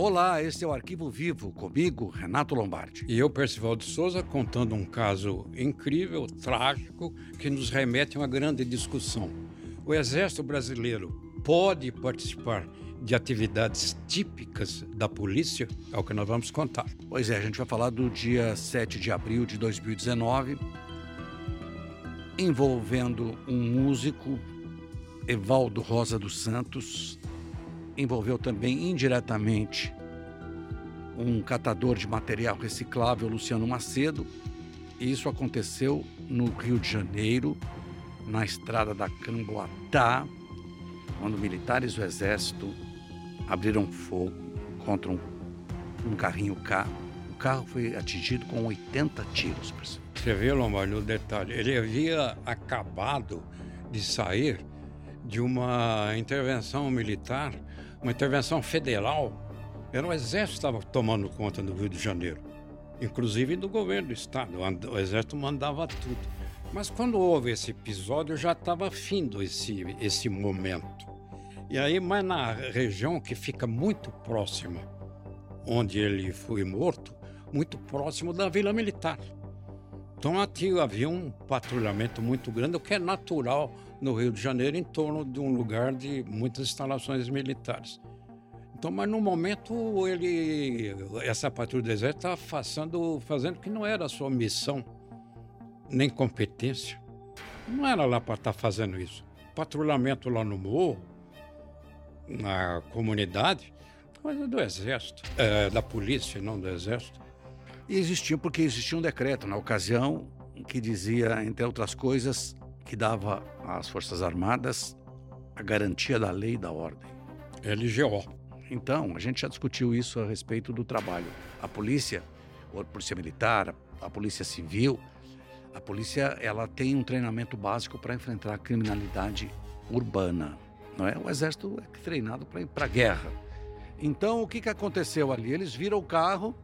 Olá, este é o Arquivo Vivo, comigo, Renato Lombardi. E eu, Percival de Souza, contando um caso incrível, trágico, que nos remete a uma grande discussão. O Exército Brasileiro pode participar de atividades típicas da polícia? É o que nós vamos contar. Pois é, a gente vai falar do dia 7 de abril de 2019, envolvendo um músico, Evaldo Rosa dos Santos, envolveu também indiretamente um catador de material reciclável, Luciano Macedo. E isso aconteceu no Rio de Janeiro, na estrada da Camboatá, quando militares do Exército abriram fogo contra um, um carrinho K. O carro foi atingido com 80 tiros. Você vê, Lombardi, no detalhe, ele havia acabado de sair de uma intervenção militar uma intervenção federal, era o Exército que estava tomando conta do Rio de Janeiro, inclusive do governo do Estado. O Exército mandava tudo. Mas quando houve esse episódio, já estava findo esse, esse momento. E aí, mas na região que fica muito próxima, onde ele foi morto, muito próximo da Vila Militar. Então aqui havia um patrulhamento muito grande, o que é natural no Rio de Janeiro, em torno de um lugar de muitas instalações militares. Então, mas no momento ele, essa patrulha do exército estava fazendo, fazendo que não era a sua missão, nem competência. Não era lá para estar tá fazendo isso. Patrulhamento lá no morro, na comunidade, coisa do exército, é, da polícia, não do exército. E existia, porque existia um decreto na ocasião que dizia, entre outras coisas, que dava às Forças Armadas a garantia da lei e da ordem. LGO. Então, a gente já discutiu isso a respeito do trabalho. A polícia, a polícia militar, a polícia civil, a polícia ela tem um treinamento básico para enfrentar a criminalidade urbana. Não é? O exército é treinado para ir para a guerra. Então, o que, que aconteceu ali? Eles viram o carro,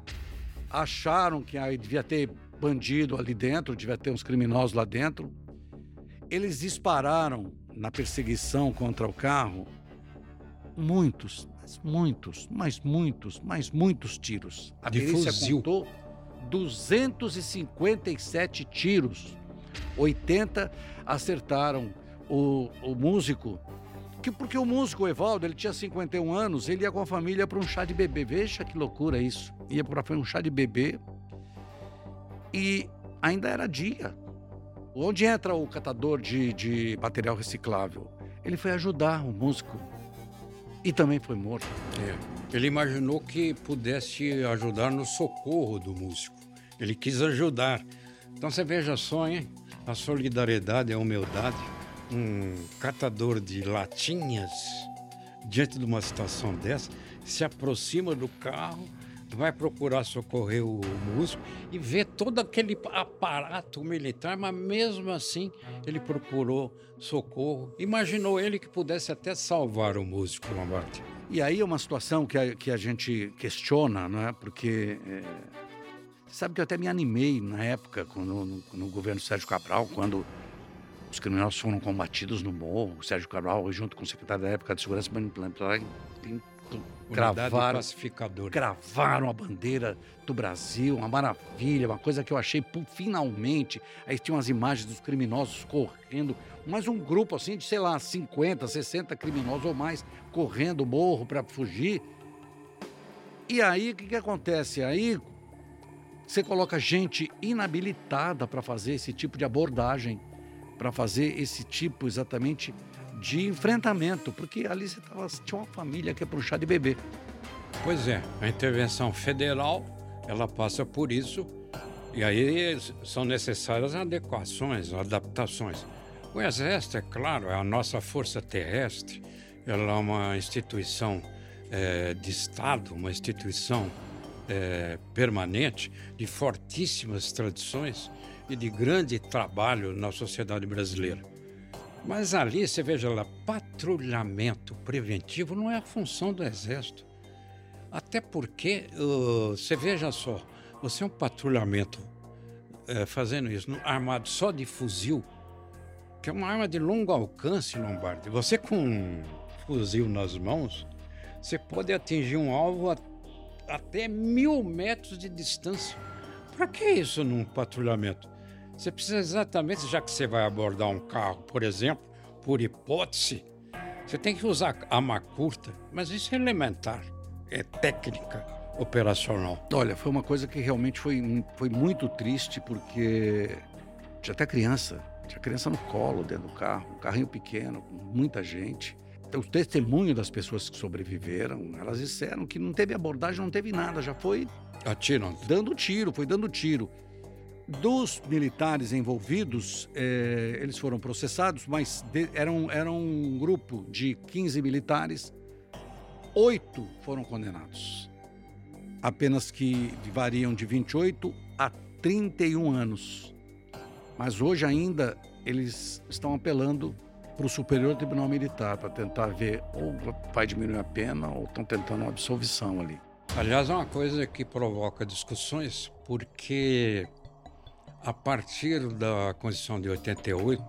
acharam que aí devia ter bandido ali dentro, devia ter uns criminosos lá dentro. Eles dispararam na perseguição contra o carro muitos, mas muitos, mas muitos, mas muitos tiros. A De perícia fuzil. contou 257 tiros. 80 acertaram o, o músico que porque o músico Evaldo, ele tinha 51 anos, ele ia com a família para um chá de bebê. Veja que loucura isso. Ia para um chá de bebê e ainda era dia. Onde entra o catador de, de material reciclável? Ele foi ajudar o músico e também foi morto. É. Ele imaginou que pudesse ajudar no socorro do músico. Ele quis ajudar. Então você veja só, hein? A solidariedade, a humildade um catador de latinhas, diante de uma situação dessa, se aproxima do carro, vai procurar socorrer o músico e vê todo aquele aparato militar, mas mesmo assim ele procurou socorro. Imaginou ele que pudesse até salvar o músico Lombardi. E aí é uma situação que a, que a gente questiona, não é? Porque é, sabe que eu até me animei na época, no, no, no governo Sérgio Cabral, quando os criminosos foram combatidos no morro. O Sérgio Cabral, junto com o secretário da época de Segurança Alimentar, gravaram, gravaram a bandeira do Brasil, uma maravilha, uma coisa que eu achei finalmente. Aí tinha umas imagens dos criminosos correndo, mais um grupo assim de, sei lá, 50, 60 criminosos ou mais correndo o morro para fugir. E aí o que, que acontece? Aí você coloca gente inabilitada para fazer esse tipo de abordagem para fazer esse tipo exatamente de enfrentamento, porque ali você tava, tinha uma família que é para chá de bebê. Pois é, a intervenção federal ela passa por isso e aí são necessárias adequações, adaptações. O Exército, é claro, é a nossa força terrestre, ela é uma instituição é, de Estado, uma instituição é, permanente, de fortíssimas tradições e de grande trabalho na sociedade brasileira. Mas ali, você veja lá, patrulhamento preventivo não é a função do Exército. Até porque, uh, você veja só, você é um patrulhamento uh, fazendo isso, armado só de fuzil, que é uma arma de longo alcance, Lombardi. Você com um fuzil nas mãos, você pode atingir um alvo a até mil metros de distância. Para que isso num patrulhamento? Você precisa exatamente, já que você vai abordar um carro, por exemplo, por hipótese, você tem que usar arma curta, mas isso é elementar, é técnica operacional. Olha, foi uma coisa que realmente foi, foi muito triste, porque tinha até criança, tinha criança no colo dentro do carro, um carrinho pequeno, com muita gente. O testemunho das pessoas que sobreviveram, elas disseram que não teve abordagem, não teve nada, já foi Atiram. dando tiro, foi dando tiro. Dos militares envolvidos, eh, eles foram processados, mas de, eram, eram um grupo de 15 militares, oito foram condenados. Apenas que variam de 28 a 31 anos. Mas hoje ainda eles estão apelando para o Superior Tribunal Militar para tentar ver ou vai diminuir a pena ou estão tentando uma absolvição ali. Aliás, é uma coisa que provoca discussões, porque a partir da Constituição de 88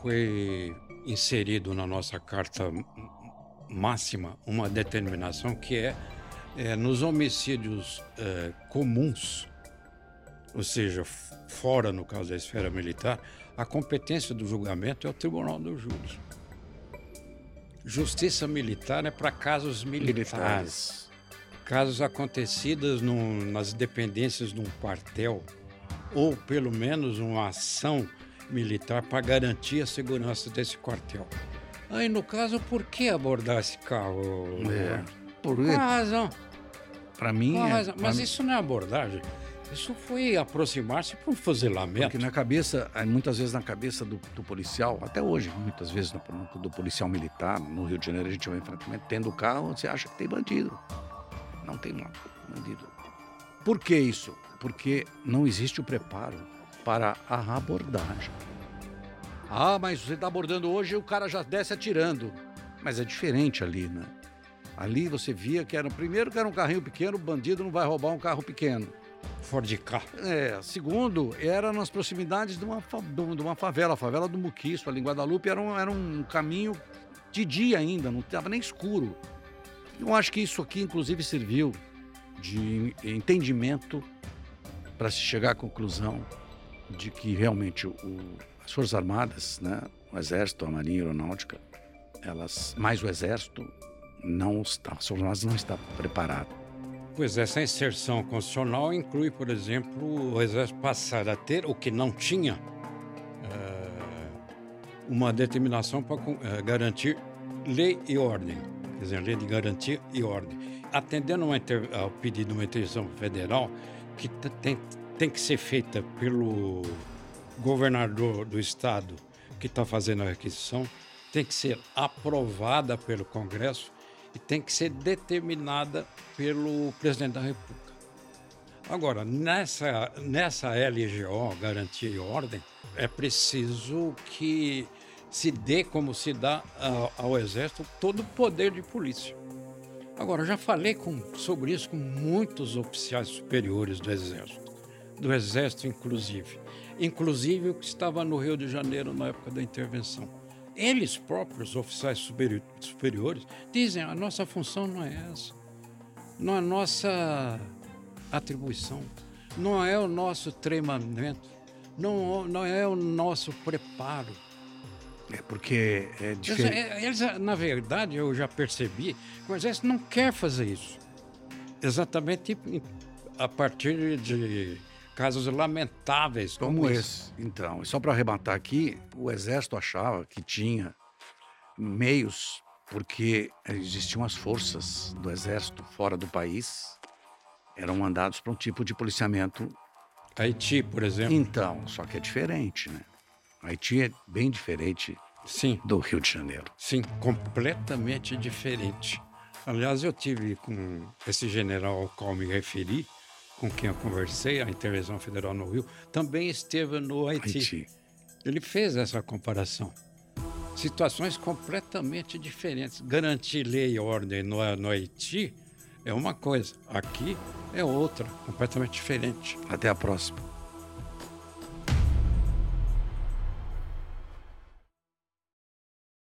foi inserido na nossa Carta Máxima uma determinação que é, é nos homicídios é, comuns, ou seja, fora, no caso da esfera militar, a competência do julgamento é o Tribunal do Júri. Justiça militar é para casos militares. militares. Casos acontecidos no, nas dependências de um quartel, ou pelo menos uma ação militar para garantir a segurança desse quartel. Aí, no caso, por que abordar esse carro? É, por Qual a razão? Para mim, Qual é, razão? Mas pra- isso não é abordagem. Isso foi aproximar-se para um fuzilamento. Porque na cabeça, eh, muitas vezes na cabeça do, do policial, até hoje, muitas vezes no, do policial militar, no Rio de Janeiro a gente vê enfrentamento, tendo carro, você acha que tem bandido. Não tem bandido. Por que isso? Porque não existe o preparo para a abordagem. Ah, mas você está abordando hoje e o cara já desce atirando. Mas é diferente ali, né? Ali você via que era, primeiro que era um carrinho pequeno, o bandido não vai roubar um carro pequeno. Ford K. É, segundo, era nas proximidades de uma, de uma favela, a favela do Muquiço, ali em Guadalupe, era um, era um caminho de dia ainda, não estava nem escuro. Eu acho que isso aqui, inclusive, serviu de entendimento para se chegar à conclusão de que realmente o- as Forças Armadas, né, o Exército, a Marinha a Aeronáutica, elas, mais o Exército, não está, as Forças Armadas não está preparada. Pois essa inserção constitucional inclui, por exemplo, o Exército passar a ter, o que não tinha, eh, uma determinação para eh, garantir lei e ordem. Quer dizer, lei de garantia e ordem. Atendendo ao pedido de uma intervenção federal, que tem, tem que ser feita pelo governador do estado que está fazendo a requisição, tem que ser aprovada pelo Congresso e tem que ser determinada pelo presidente da República. Agora, nessa, nessa LGO, Garantia e Ordem, é preciso que se dê, como se dá ao, ao Exército, todo o poder de polícia. Agora, já falei com- sobre isso com muitos oficiais superiores do Exército, do Exército inclusive, inclusive o que estava no Rio de Janeiro na época da intervenção. Eles próprios, oficiais superi- superiores, dizem: a nossa função não é essa, não é a nossa atribuição, não é o nosso treinamento, não, não é o nosso preparo. É porque é Eles, diferente. eles, na verdade, eu já percebi que o Exército não quer fazer isso. Exatamente a partir de casos lamentáveis como, Como esse. Então, só para arrematar aqui, o Exército achava que tinha meios, porque existiam as forças do Exército fora do país, eram mandados para um tipo de policiamento. Haiti, por exemplo. Então, só que é diferente, né? Haiti é bem diferente Sim, do Rio de Janeiro. sim, completamente diferente. Aliás, eu tive com esse general ao qual me referi, com quem eu conversei, a intervenção federal no Rio, também esteve no Haiti. Haiti. Ele fez essa comparação. Situações completamente diferentes. Garantir lei e ordem no, no Haiti é uma coisa, aqui é outra, completamente diferente. Até a próxima.